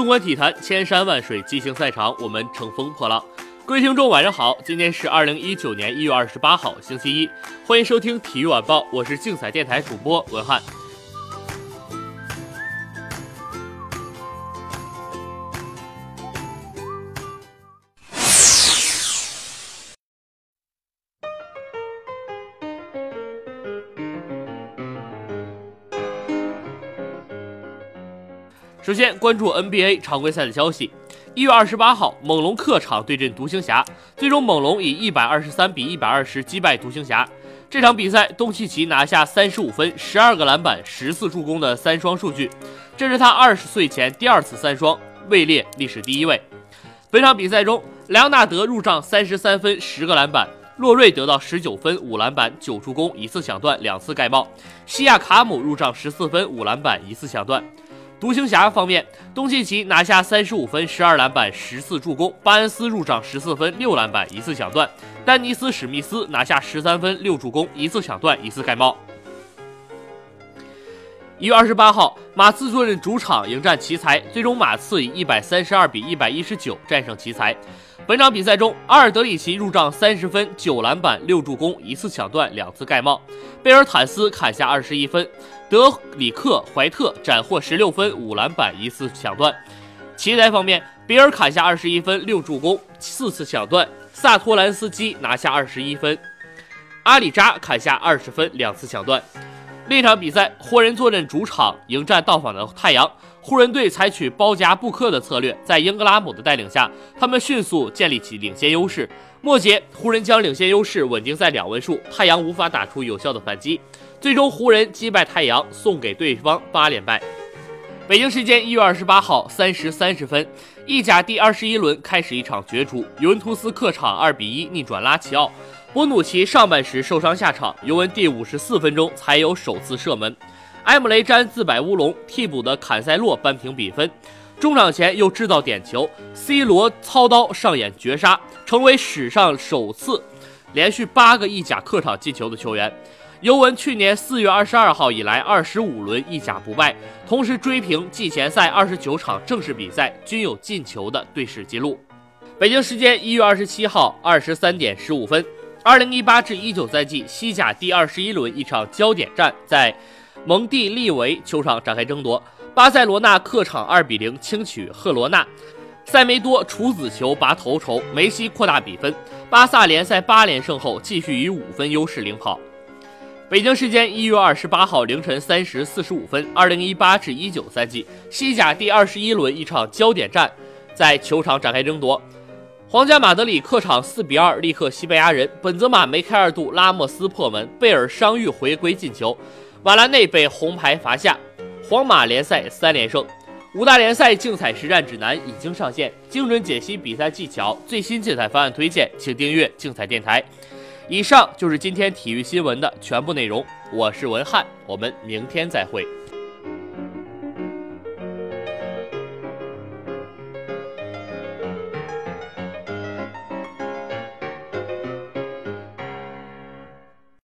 纵观体坛，千山万水，激情赛场，我们乘风破浪。各位听众，晚上好，今天是二零一九年一月二十八号，星期一，欢迎收听体育晚报，我是竞彩电台主播文翰。首先关注 NBA 常规赛的消息。一月二十八号，猛龙客场对阵独行侠，最终猛龙以一百二十三比一百二十击败独行侠。这场比赛，东契奇拿下三十五分、十二个篮板、十四助攻的三双数据，这是他二十岁前第二次三双，位列历史第一位。本场比赛中，莱昂纳德入账三十三分、十个篮板，洛瑞得到十九分、五篮板、九助攻、一次抢断、两次盖帽，西亚卡姆入账十四分、五篮板、一次抢断。独行侠方面，东契奇拿下三十五分、十二篮板、十四助攻；巴恩斯入账十四分、六篮板、一次抢断；丹尼斯史密斯拿下十三分、六助攻、一次抢断、一次盖帽。一月二十八号，马刺坐镇主场迎战奇才，最终马刺以一百三十二比一百一十九战胜奇才。本场比赛中，阿尔德里奇入账三十分、九篮板、六助攻、一次抢断、两次盖帽；贝尔坦斯砍下二十一分。德里克·怀特斩获十六分、五篮板、一次抢断。奇才方面，比尔砍下二十一分、六助攻、四次抢断；萨托兰斯基拿下二十一分，阿里扎砍下二十分、两次抢断。另一场比赛，湖人坐镇主场迎战到访的太阳。湖人队采取包夹布克的策略，在英格拉姆的带领下，他们迅速建立起领先优势。末节，湖人将领先优势稳定在两位数，太阳无法打出有效的反击。最终，湖人击败太阳，送给对方八连败。北京时间一月二十八号三时三十分，意甲第二十一轮开始一场角逐，尤文图斯客场二比一逆转拉齐奥。波努奇上半时受伤下场，尤文第五十四分钟才有首次射门，埃姆雷詹自摆乌龙，替补的坎塞洛扳平比分。中场前又制造点球，C 罗操刀上演绝杀，成为史上首次连续八个意甲客场进球的球员。尤文去年四月二十二号以来二十五轮意甲不败，同时追平季前赛二十九场正式比赛均有进球的队史纪录。北京时间一月二十七号二十三点十五分，二零一八至一九赛季西甲第二十一轮一场焦点战在蒙蒂利维球场展开争夺，巴塞罗那客场二比零轻取赫罗纳，塞梅多处子球拔头筹，梅西扩大比分，巴萨联赛八连胜后继续以五分优势领跑。北京时间一月二十八号凌晨三时四十五分，二零一八至一九赛季西甲第二十一轮一场焦点战在球场展开争夺。皇家马德里客场四比二力克西班牙人，本泽马、梅开二度，拉莫斯破门，贝尔伤愈回归进球，瓦拉内被红牌罚下。皇马联赛三连胜。五大联赛竞彩实战指南已经上线，精准解析比赛技巧，最新竞彩方案推荐，请订阅竞彩电台。以上就是今天体育新闻的全部内容，我是文翰，我们明天再会。